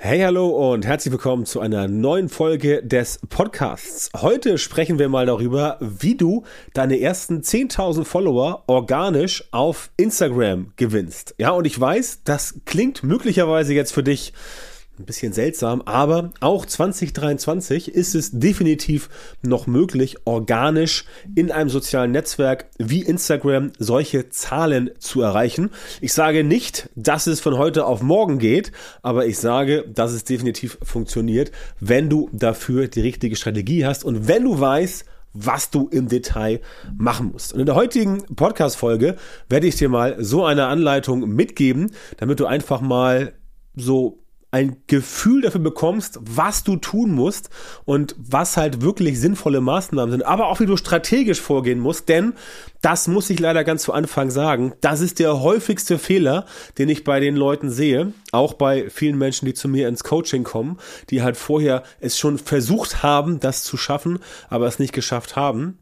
Hey, hallo und herzlich willkommen zu einer neuen Folge des Podcasts. Heute sprechen wir mal darüber, wie du deine ersten 10.000 Follower organisch auf Instagram gewinnst. Ja, und ich weiß, das klingt möglicherweise jetzt für dich ein bisschen seltsam, aber auch 2023 ist es definitiv noch möglich, organisch in einem sozialen Netzwerk wie Instagram solche Zahlen zu erreichen. Ich sage nicht, dass es von heute auf morgen geht, aber ich sage, dass es definitiv funktioniert, wenn du dafür die richtige Strategie hast und wenn du weißt, was du im Detail machen musst. Und in der heutigen Podcast-Folge werde ich dir mal so eine Anleitung mitgeben, damit du einfach mal so ein Gefühl dafür bekommst, was du tun musst und was halt wirklich sinnvolle Maßnahmen sind, aber auch wie du strategisch vorgehen musst, denn das muss ich leider ganz zu Anfang sagen, das ist der häufigste Fehler, den ich bei den Leuten sehe, auch bei vielen Menschen, die zu mir ins Coaching kommen, die halt vorher es schon versucht haben, das zu schaffen, aber es nicht geschafft haben.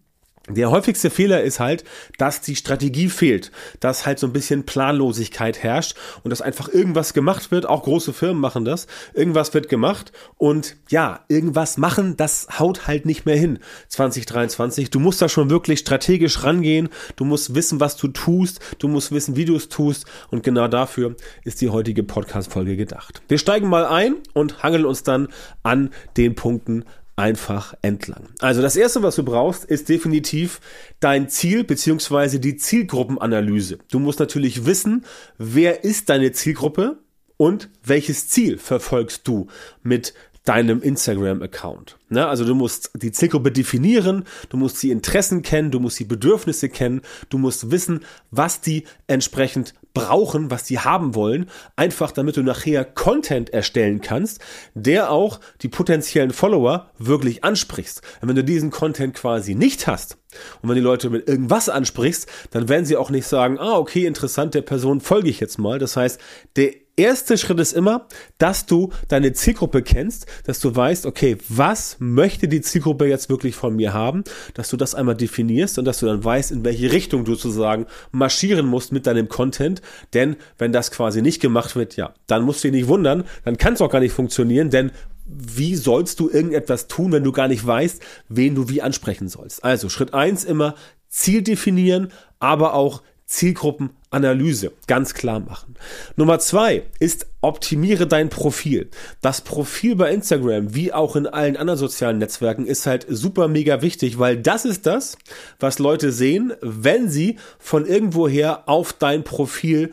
Der häufigste Fehler ist halt, dass die Strategie fehlt, dass halt so ein bisschen Planlosigkeit herrscht und dass einfach irgendwas gemacht wird, auch große Firmen machen das, irgendwas wird gemacht und ja, irgendwas machen, das haut halt nicht mehr hin 2023. Du musst da schon wirklich strategisch rangehen, du musst wissen, was du tust, du musst wissen, wie du es tust und genau dafür ist die heutige Podcast-Folge gedacht. Wir steigen mal ein und hangeln uns dann an den Punkten einfach entlang. Also das erste, was du brauchst, ist definitiv dein Ziel beziehungsweise die Zielgruppenanalyse. Du musst natürlich wissen, wer ist deine Zielgruppe und welches Ziel verfolgst du mit deinem Instagram-Account. Ne? Also du musst die Zielgruppe definieren, du musst die Interessen kennen, du musst die Bedürfnisse kennen, du musst wissen, was die entsprechend brauchen, was die haben wollen, einfach damit du nachher Content erstellen kannst, der auch die potenziellen Follower wirklich ansprichst. Und wenn du diesen Content quasi nicht hast und wenn die Leute mit irgendwas ansprichst, dann werden sie auch nicht sagen, ah, okay, interessant, der Person folge ich jetzt mal. Das heißt, der erste Schritt ist immer, dass du deine Zielgruppe kennst, dass du weißt, okay, was möchte die Zielgruppe jetzt wirklich von mir haben, dass du das einmal definierst und dass du dann weißt, in welche Richtung du sozusagen marschieren musst mit deinem Content, denn wenn das quasi nicht gemacht wird, ja, dann musst du dich nicht wundern, dann kann es auch gar nicht funktionieren, denn wie sollst du irgendetwas tun, wenn du gar nicht weißt, wen du wie ansprechen sollst? Also Schritt eins immer Ziel definieren, aber auch Zielgruppenanalyse ganz klar machen. Nummer zwei ist, optimiere dein Profil. Das Profil bei Instagram, wie auch in allen anderen sozialen Netzwerken, ist halt super mega wichtig, weil das ist das, was Leute sehen, wenn sie von irgendwoher auf dein Profil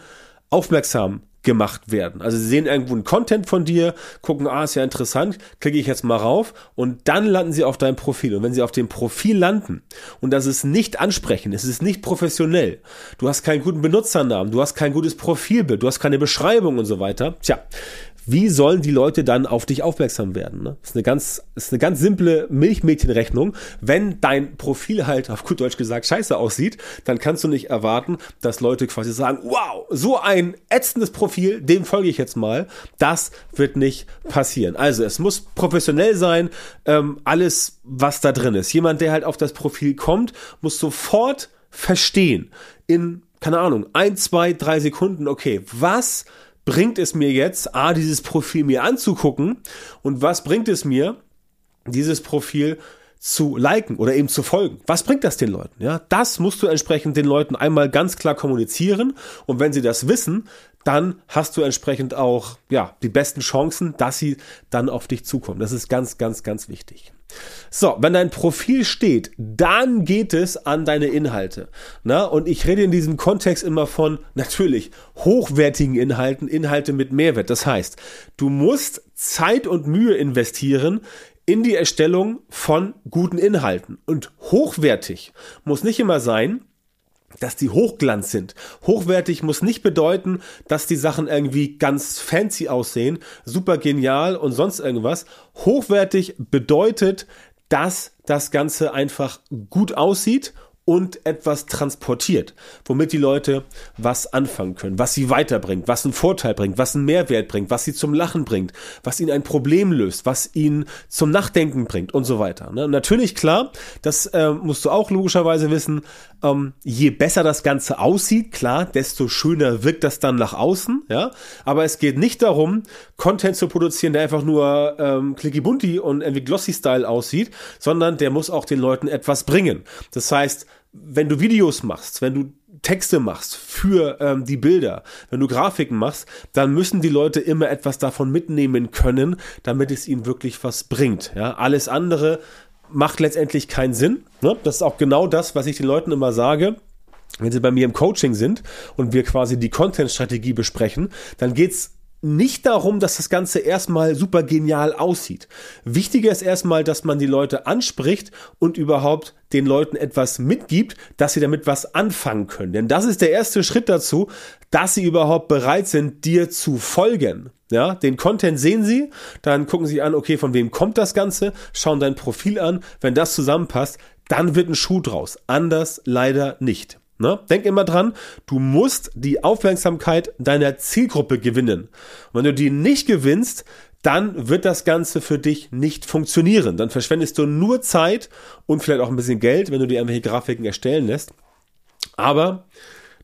aufmerksam gemacht werden. Also sie sehen irgendwo einen Content von dir, gucken, ah, ist ja interessant, klicke ich jetzt mal rauf und dann landen sie auf deinem Profil. Und wenn sie auf dem Profil landen und das ist nicht ansprechend, es ist nicht professionell, du hast keinen guten Benutzernamen, du hast kein gutes Profilbild, du hast keine Beschreibung und so weiter, tja, wie sollen die Leute dann auf dich aufmerksam werden? Ne? Das ist eine ganz, ist eine ganz simple Milchmädchenrechnung. Wenn dein Profil halt auf gut Deutsch gesagt scheiße aussieht, dann kannst du nicht erwarten, dass Leute quasi sagen, wow, so ein ätzendes Profil, dem folge ich jetzt mal. Das wird nicht passieren. Also es muss professionell sein, ähm, alles, was da drin ist. Jemand, der halt auf das Profil kommt, muss sofort verstehen in, keine Ahnung, ein, zwei, drei Sekunden, okay, was bringt es mir jetzt, A, dieses Profil mir anzugucken und was bringt es mir, dieses Profil zu liken oder eben zu folgen. Was bringt das den Leuten? Ja, das musst du entsprechend den Leuten einmal ganz klar kommunizieren und wenn sie das wissen, dann hast du entsprechend auch ja die besten Chancen, dass sie dann auf dich zukommen. Das ist ganz, ganz, ganz wichtig. So, wenn dein Profil steht, dann geht es an deine Inhalte. Na, und ich rede in diesem Kontext immer von natürlich hochwertigen Inhalten, Inhalte mit Mehrwert. Das heißt, du musst Zeit und Mühe investieren in die Erstellung von guten Inhalten. Und hochwertig muss nicht immer sein, dass die Hochglanz sind. Hochwertig muss nicht bedeuten, dass die Sachen irgendwie ganz fancy aussehen, super genial und sonst irgendwas. Hochwertig bedeutet, dass das Ganze einfach gut aussieht und etwas transportiert, womit die Leute was anfangen können, was sie weiterbringt, was einen Vorteil bringt, was einen Mehrwert bringt, was sie zum Lachen bringt, was ihnen ein Problem löst, was ihnen zum Nachdenken bringt und so weiter. Ne? Natürlich klar, das äh, musst du auch logischerweise wissen, ähm, je besser das Ganze aussieht, klar, desto schöner wirkt das dann nach außen, ja. Aber es geht nicht darum, Content zu produzieren, der einfach nur ähm, clicky bunty und irgendwie glossy Style aussieht, sondern der muss auch den Leuten etwas bringen. Das heißt, wenn du Videos machst, wenn du Texte machst für ähm, die Bilder, wenn du Grafiken machst, dann müssen die Leute immer etwas davon mitnehmen können, damit es ihnen wirklich was bringt. Ja, alles andere macht letztendlich keinen Sinn. Ne? Das ist auch genau das, was ich den Leuten immer sage. Wenn sie bei mir im Coaching sind und wir quasi die Content-Strategie besprechen, dann geht's nicht darum, dass das Ganze erstmal super genial aussieht. Wichtiger ist erstmal, dass man die Leute anspricht und überhaupt den Leuten etwas mitgibt, dass sie damit was anfangen können. Denn das ist der erste Schritt dazu, dass sie überhaupt bereit sind, dir zu folgen. Ja, den Content sehen sie, dann gucken sie an, okay, von wem kommt das Ganze, schauen dein Profil an. Wenn das zusammenpasst, dann wird ein Schuh draus. Anders leider nicht. Ne? Denk immer dran, du musst die Aufmerksamkeit deiner Zielgruppe gewinnen. Und wenn du die nicht gewinnst, dann wird das Ganze für dich nicht funktionieren. Dann verschwendest du nur Zeit und vielleicht auch ein bisschen Geld, wenn du dir irgendwelche Grafiken erstellen lässt. Aber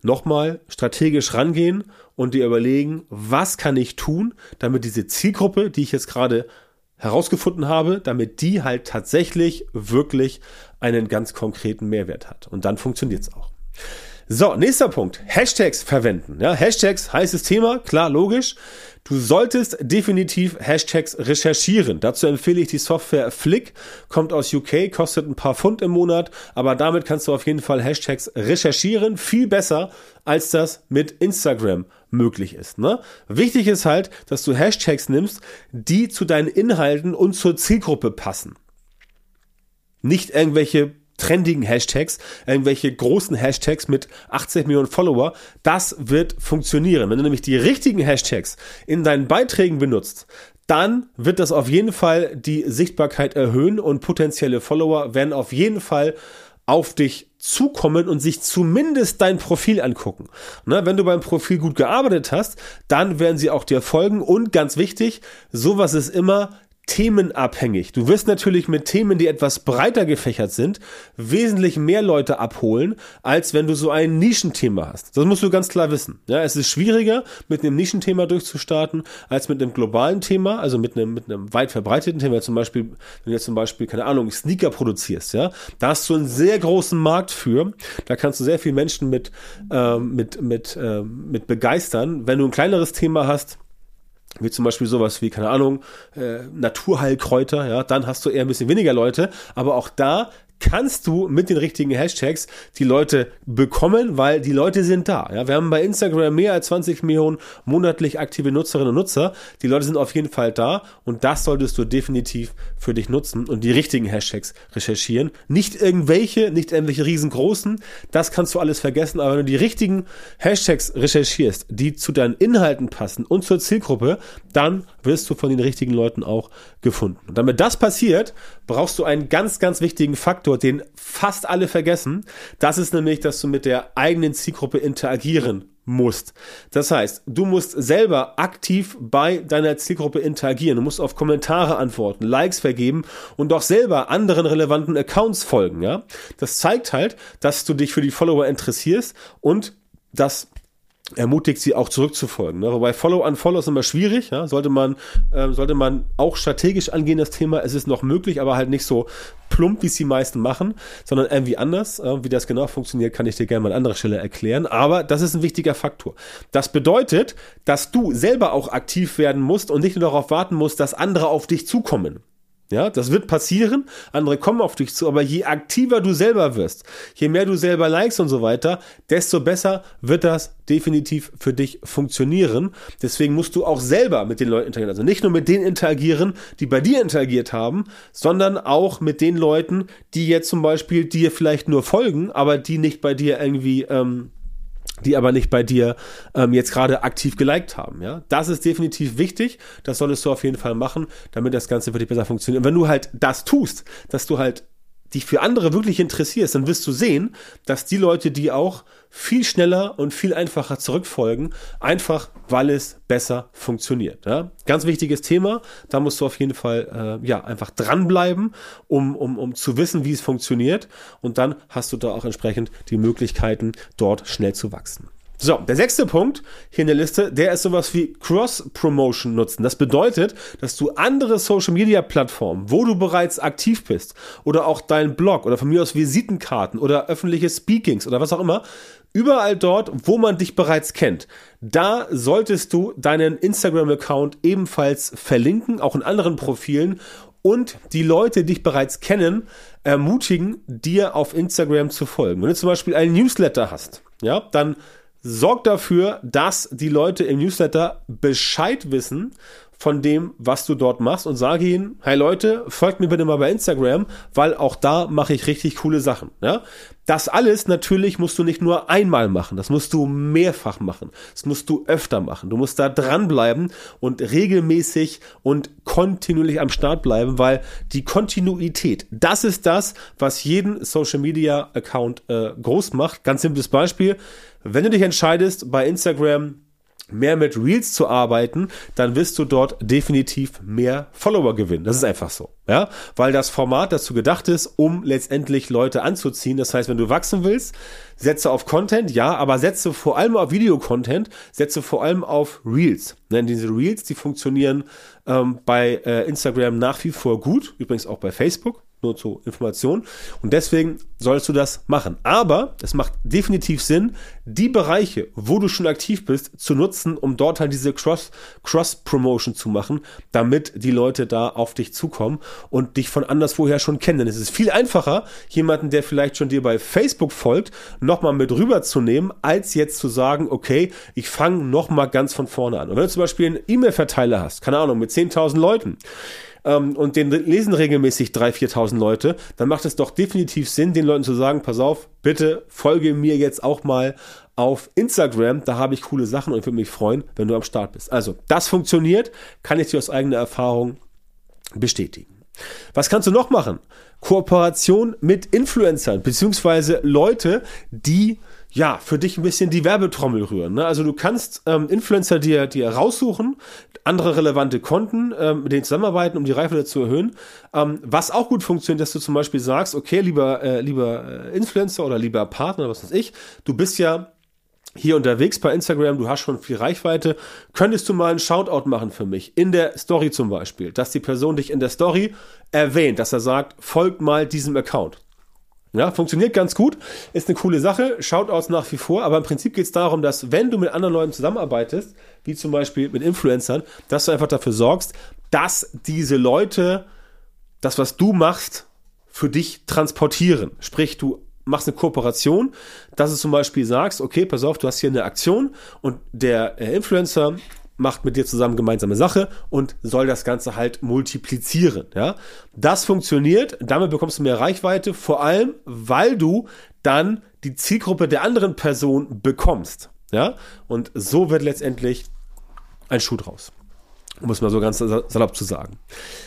nochmal strategisch rangehen und dir überlegen, was kann ich tun, damit diese Zielgruppe, die ich jetzt gerade herausgefunden habe, damit die halt tatsächlich wirklich einen ganz konkreten Mehrwert hat. Und dann funktioniert es auch. So, nächster Punkt. Hashtags verwenden. Ja, Hashtags, heißes Thema, klar, logisch. Du solltest definitiv Hashtags recherchieren. Dazu empfehle ich die Software Flick, kommt aus UK, kostet ein paar Pfund im Monat, aber damit kannst du auf jeden Fall Hashtags recherchieren. Viel besser, als das mit Instagram möglich ist. Ne? Wichtig ist halt, dass du Hashtags nimmst, die zu deinen Inhalten und zur Zielgruppe passen. Nicht irgendwelche trendigen Hashtags, irgendwelche großen Hashtags mit 80 Millionen Follower, das wird funktionieren. Wenn du nämlich die richtigen Hashtags in deinen Beiträgen benutzt, dann wird das auf jeden Fall die Sichtbarkeit erhöhen und potenzielle Follower werden auf jeden Fall auf dich zukommen und sich zumindest dein Profil angucken. Ne, wenn du beim Profil gut gearbeitet hast, dann werden sie auch dir folgen und ganz wichtig, sowas ist immer themenabhängig. Du wirst natürlich mit Themen, die etwas breiter gefächert sind, wesentlich mehr Leute abholen, als wenn du so ein Nischenthema hast. Das musst du ganz klar wissen. Ja, es ist schwieriger, mit einem Nischenthema durchzustarten, als mit einem globalen Thema, also mit einem, mit einem weit verbreiteten Thema. Zum Beispiel, wenn du jetzt zum Beispiel, keine Ahnung, Sneaker produzierst, ja, da hast du einen sehr großen Markt für. Da kannst du sehr viele Menschen mit, ähm, mit, mit, äh, mit begeistern. Wenn du ein kleineres Thema hast, wie zum Beispiel sowas wie, keine Ahnung, äh, Naturheilkräuter, ja, dann hast du eher ein bisschen weniger Leute, aber auch da kannst du mit den richtigen Hashtags die Leute bekommen, weil die Leute sind da. Ja, wir haben bei Instagram mehr als 20 Millionen monatlich aktive Nutzerinnen und Nutzer. Die Leute sind auf jeden Fall da und das solltest du definitiv für dich nutzen und die richtigen Hashtags recherchieren. Nicht irgendwelche, nicht irgendwelche riesengroßen. Das kannst du alles vergessen. Aber wenn du die richtigen Hashtags recherchierst, die zu deinen Inhalten passen und zur Zielgruppe, dann wirst du von den richtigen Leuten auch gefunden. Und damit das passiert, brauchst du einen ganz, ganz wichtigen Faktor, den fast alle vergessen. Das ist nämlich, dass du mit der eigenen Zielgruppe interagieren musst. Das heißt, du musst selber aktiv bei deiner Zielgruppe interagieren. Du musst auf Kommentare antworten, Likes vergeben und auch selber anderen relevanten Accounts folgen, ja? Das zeigt halt, dass du dich für die Follower interessierst und dass ermutigt sie auch zurückzufolgen. Ne? Wobei Follow on Follow ist immer schwierig, ja? sollte man ähm, sollte man auch strategisch angehen das Thema. Es ist noch möglich, aber halt nicht so plump, wie es die meisten machen, sondern irgendwie anders. Äh, wie das genau funktioniert, kann ich dir gerne mal an anderer Stelle erklären. Aber das ist ein wichtiger Faktor. Das bedeutet, dass du selber auch aktiv werden musst und nicht nur darauf warten musst, dass andere auf dich zukommen. Ja, das wird passieren. Andere kommen auf dich zu. Aber je aktiver du selber wirst, je mehr du selber likes und so weiter, desto besser wird das definitiv für dich funktionieren. Deswegen musst du auch selber mit den Leuten interagieren. Also nicht nur mit denen interagieren, die bei dir interagiert haben, sondern auch mit den Leuten, die jetzt zum Beispiel dir vielleicht nur folgen, aber die nicht bei dir irgendwie, ähm, die aber nicht bei dir ähm, jetzt gerade aktiv geliked haben. Ja, das ist definitiv wichtig. Das solltest du auf jeden Fall machen, damit das Ganze für dich besser funktioniert. Und wenn du halt das tust, dass du halt dich für andere wirklich interessierst, dann wirst du sehen, dass die Leute, die auch viel schneller und viel einfacher zurückfolgen, einfach weil es besser funktioniert. Ja? Ganz wichtiges Thema, da musst du auf jeden Fall äh, ja einfach dranbleiben, um, um, um zu wissen, wie es funktioniert und dann hast du da auch entsprechend die Möglichkeiten, dort schnell zu wachsen. So, der sechste Punkt hier in der Liste, der ist sowas wie Cross-Promotion nutzen. Das bedeutet, dass du andere Social-Media-Plattformen, wo du bereits aktiv bist, oder auch deinen Blog oder von mir aus Visitenkarten oder öffentliche Speakings oder was auch immer, überall dort, wo man dich bereits kennt, da solltest du deinen Instagram-Account ebenfalls verlinken, auch in anderen Profilen und die Leute, die dich bereits kennen, ermutigen, dir auf Instagram zu folgen. Wenn du zum Beispiel einen Newsletter hast, ja, dann sorgt dafür, dass die Leute im Newsletter Bescheid wissen von dem, was du dort machst und sage ihnen, hey Leute, folgt mir bitte mal bei Instagram, weil auch da mache ich richtig coole Sachen. Ja? Das alles natürlich musst du nicht nur einmal machen, das musst du mehrfach machen, das musst du öfter machen. Du musst da dranbleiben und regelmäßig und kontinuierlich am Start bleiben, weil die Kontinuität, das ist das, was jeden Social Media Account äh, groß macht. Ganz simples Beispiel, wenn du dich entscheidest, bei Instagram mehr mit Reels zu arbeiten, dann wirst du dort definitiv mehr Follower gewinnen. Das ist einfach so, ja, weil das Format dazu gedacht ist, um letztendlich Leute anzuziehen. Das heißt, wenn du wachsen willst, setze auf Content, ja, aber setze vor allem auf Video-Content, setze vor allem auf Reels. Denn diese Reels, die funktionieren ähm, bei äh, Instagram nach wie vor gut, übrigens auch bei Facebook nur zur Information. Und deswegen sollst du das machen. Aber es macht definitiv Sinn, die Bereiche, wo du schon aktiv bist, zu nutzen, um dort halt diese Cross, Cross-Promotion zu machen, damit die Leute da auf dich zukommen und dich von anderswoher schon kennen. Denn es ist viel einfacher, jemanden, der vielleicht schon dir bei Facebook folgt, nochmal mit rüberzunehmen, als jetzt zu sagen, okay, ich fange nochmal ganz von vorne an. Und wenn du zum Beispiel einen E-Mail-Verteiler hast, keine Ahnung, mit 10.000 Leuten, ähm, und den lesen regelmäßig 3.000, 4.000 Leute, dann macht es doch definitiv Sinn, den Leuten zu sagen, pass auf, bitte folge mir jetzt auch mal auf Instagram, da habe ich coole Sachen und ich würde mich freuen, wenn du am Start bist. Also, das funktioniert, kann ich dir aus eigener Erfahrung bestätigen. Was kannst du noch machen? Kooperation mit Influencern, beziehungsweise Leute, die ja, für dich ein bisschen die Werbetrommel rühren. Ne? Also du kannst ähm, Influencer dir, dir raussuchen, andere relevante Konten, ähm, mit denen zusammenarbeiten, um die Reife zu erhöhen. Ähm, was auch gut funktioniert, dass du zum Beispiel sagst, okay, lieber, äh, lieber äh, Influencer oder lieber Partner, was weiß ich, du bist ja hier unterwegs bei Instagram, du hast schon viel Reichweite, könntest du mal einen Shoutout machen für mich, in der Story zum Beispiel, dass die Person dich in der Story erwähnt, dass er sagt, folgt mal diesem Account. Ja, funktioniert ganz gut, ist eine coole Sache, schaut aus nach wie vor, aber im Prinzip geht es darum, dass wenn du mit anderen Leuten zusammenarbeitest, wie zum Beispiel mit Influencern, dass du einfach dafür sorgst, dass diese Leute das, was du machst, für dich transportieren. Sprich, du machst eine Kooperation, dass du zum Beispiel sagst, okay, pass auf, du hast hier eine Aktion und der äh, Influencer macht mit dir zusammen gemeinsame Sache und soll das Ganze halt multiplizieren. Ja, das funktioniert. Damit bekommst du mehr Reichweite, vor allem, weil du dann die Zielgruppe der anderen Person bekommst. Ja, und so wird letztendlich ein Schuh draus um es mal so ganz salopp zu sagen.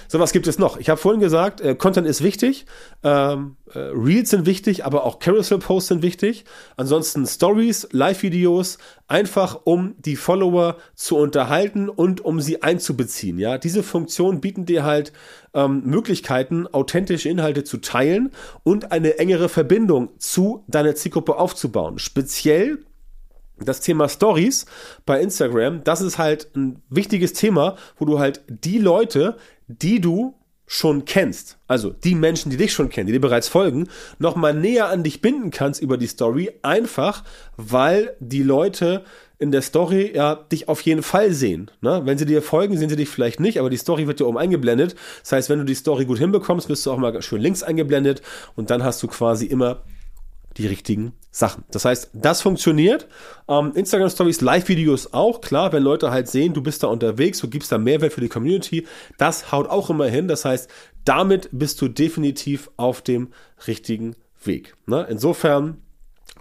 So, was gibt es noch? Ich habe vorhin gesagt, äh, Content ist wichtig, ähm, äh, Reels sind wichtig, aber auch Carousel-Posts sind wichtig. Ansonsten Stories, Live-Videos, einfach um die Follower zu unterhalten und um sie einzubeziehen. Ja, diese Funktionen bieten dir halt ähm, Möglichkeiten, authentische Inhalte zu teilen und eine engere Verbindung zu deiner Zielgruppe aufzubauen. Speziell das Thema Stories bei Instagram, das ist halt ein wichtiges Thema, wo du halt die Leute, die du schon kennst, also die Menschen, die dich schon kennen, die dir bereits folgen, nochmal näher an dich binden kannst über die Story, einfach weil die Leute in der Story ja dich auf jeden Fall sehen. Ne? Wenn sie dir folgen, sehen sie dich vielleicht nicht, aber die Story wird dir oben eingeblendet. Das heißt, wenn du die Story gut hinbekommst, wirst du auch mal schön links eingeblendet und dann hast du quasi immer die richtigen Sachen. Das heißt, das funktioniert. Ähm, Instagram Stories, Live-Videos auch. Klar, wenn Leute halt sehen, du bist da unterwegs, du gibst da Mehrwert für die Community, das haut auch immer hin. Das heißt, damit bist du definitiv auf dem richtigen Weg. Ne? Insofern,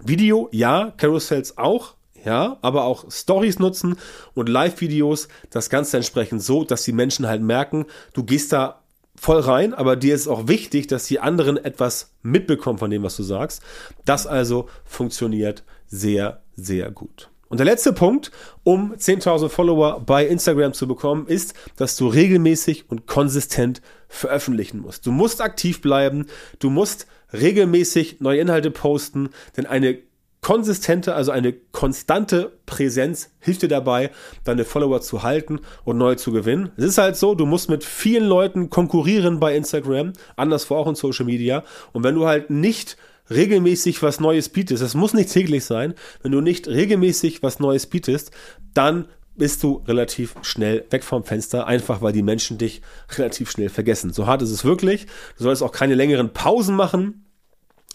Video, ja, Carousels auch, ja, aber auch Stories nutzen und Live-Videos, das Ganze entsprechend so, dass die Menschen halt merken, du gehst da voll rein, aber dir ist auch wichtig, dass die anderen etwas mitbekommen von dem, was du sagst. Das also funktioniert sehr, sehr gut. Und der letzte Punkt, um 10.000 Follower bei Instagram zu bekommen, ist, dass du regelmäßig und konsistent veröffentlichen musst. Du musst aktiv bleiben, du musst regelmäßig neue Inhalte posten, denn eine konsistente, also eine konstante Präsenz hilft dir dabei, deine Follower zu halten und neue zu gewinnen. Es ist halt so, du musst mit vielen Leuten konkurrieren bei Instagram, anderswo auch in Social Media. Und wenn du halt nicht regelmäßig was Neues bietest, das muss nicht täglich sein, wenn du nicht regelmäßig was Neues bietest, dann bist du relativ schnell weg vom Fenster, einfach weil die Menschen dich relativ schnell vergessen. So hart ist es wirklich. Du sollst auch keine längeren Pausen machen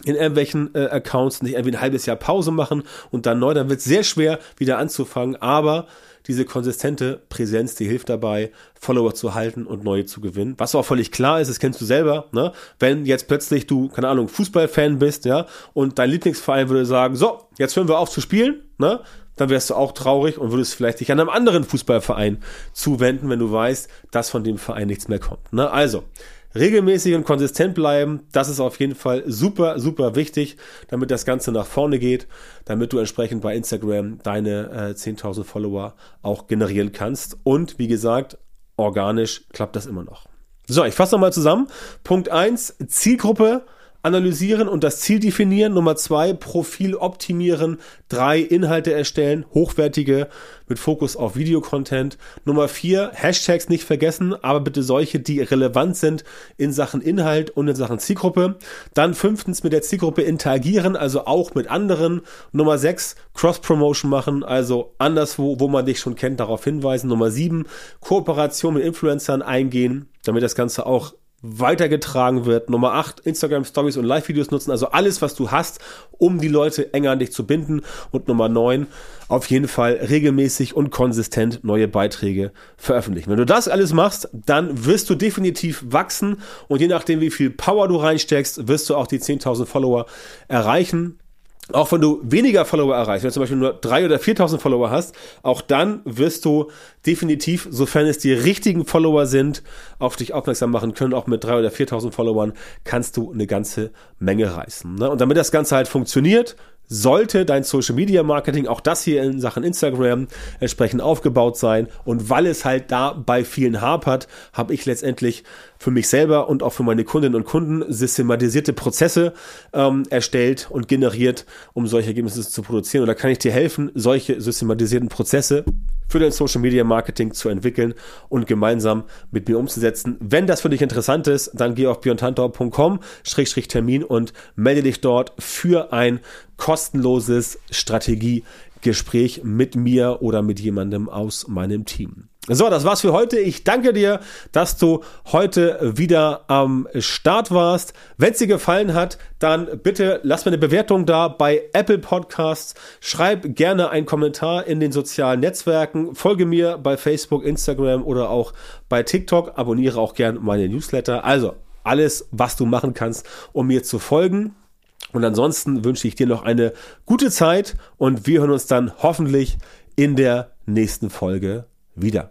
in irgendwelchen äh, Accounts nicht irgendwie ein halbes Jahr Pause machen und dann neu, dann wird es sehr schwer wieder anzufangen, aber diese konsistente Präsenz, die hilft dabei, Follower zu halten und neue zu gewinnen. Was auch völlig klar ist, das kennst du selber, ne? Wenn jetzt plötzlich du, keine Ahnung, Fußballfan bist, ja, und dein Lieblingsverein würde sagen, so, jetzt hören wir auf zu spielen, ne? Dann wärst du auch traurig und würdest vielleicht dich an einem anderen Fußballverein zuwenden, wenn du weißt, dass von dem Verein nichts mehr kommt. Ne? Also, regelmäßig und konsistent bleiben. Das ist auf jeden Fall super, super wichtig, damit das Ganze nach vorne geht, damit du entsprechend bei Instagram deine äh, 10.000 Follower auch generieren kannst. Und wie gesagt, organisch klappt das immer noch. So, ich fasse nochmal zusammen. Punkt eins Zielgruppe analysieren und das Ziel definieren. Nummer zwei, Profil optimieren. Drei, Inhalte erstellen, hochwertige mit Fokus auf Videocontent. Nummer vier, Hashtags nicht vergessen, aber bitte solche, die relevant sind in Sachen Inhalt und in Sachen Zielgruppe. Dann fünftens mit der Zielgruppe interagieren, also auch mit anderen. Nummer sechs, Cross-Promotion machen, also anderswo, wo man dich schon kennt, darauf hinweisen. Nummer sieben, Kooperation mit Influencern eingehen, damit das Ganze auch weitergetragen wird. Nummer 8, Instagram Stories und Live-Videos nutzen, also alles, was du hast, um die Leute enger an dich zu binden. Und Nummer 9, auf jeden Fall regelmäßig und konsistent neue Beiträge veröffentlichen. Wenn du das alles machst, dann wirst du definitiv wachsen und je nachdem, wie viel Power du reinsteckst, wirst du auch die 10.000 Follower erreichen auch wenn du weniger Follower erreichst, wenn du zum Beispiel nur 3.000 oder 4.000 Follower hast, auch dann wirst du definitiv, sofern es die richtigen Follower sind, auf dich aufmerksam machen können. Auch mit 3.000 oder 4.000 Followern kannst du eine ganze Menge reißen. Ne? Und damit das Ganze halt funktioniert, sollte dein Social Media Marketing, auch das hier in Sachen Instagram, entsprechend aufgebaut sein. Und weil es halt da bei vielen hapert, habe ich letztendlich für mich selber und auch für meine Kundinnen und Kunden systematisierte Prozesse ähm, erstellt und generiert, um solche Ergebnisse zu produzieren. Und da kann ich dir helfen, solche systematisierten Prozesse für dein Social Media Marketing zu entwickeln und gemeinsam mit mir umzusetzen. Wenn das für dich interessant ist, dann geh auf björntantau.com-termin und melde dich dort für ein kostenloses Strategiegespräch mit mir oder mit jemandem aus meinem Team. So, das war's für heute. Ich danke dir, dass du heute wieder am Start warst. Wenn es dir gefallen hat, dann bitte lass mir eine Bewertung da bei Apple Podcasts. Schreib gerne einen Kommentar in den sozialen Netzwerken. Folge mir bei Facebook, Instagram oder auch bei TikTok. Abonniere auch gerne meine Newsletter. Also alles, was du machen kannst, um mir zu folgen. Und ansonsten wünsche ich dir noch eine gute Zeit und wir hören uns dann hoffentlich in der nächsten Folge wieder.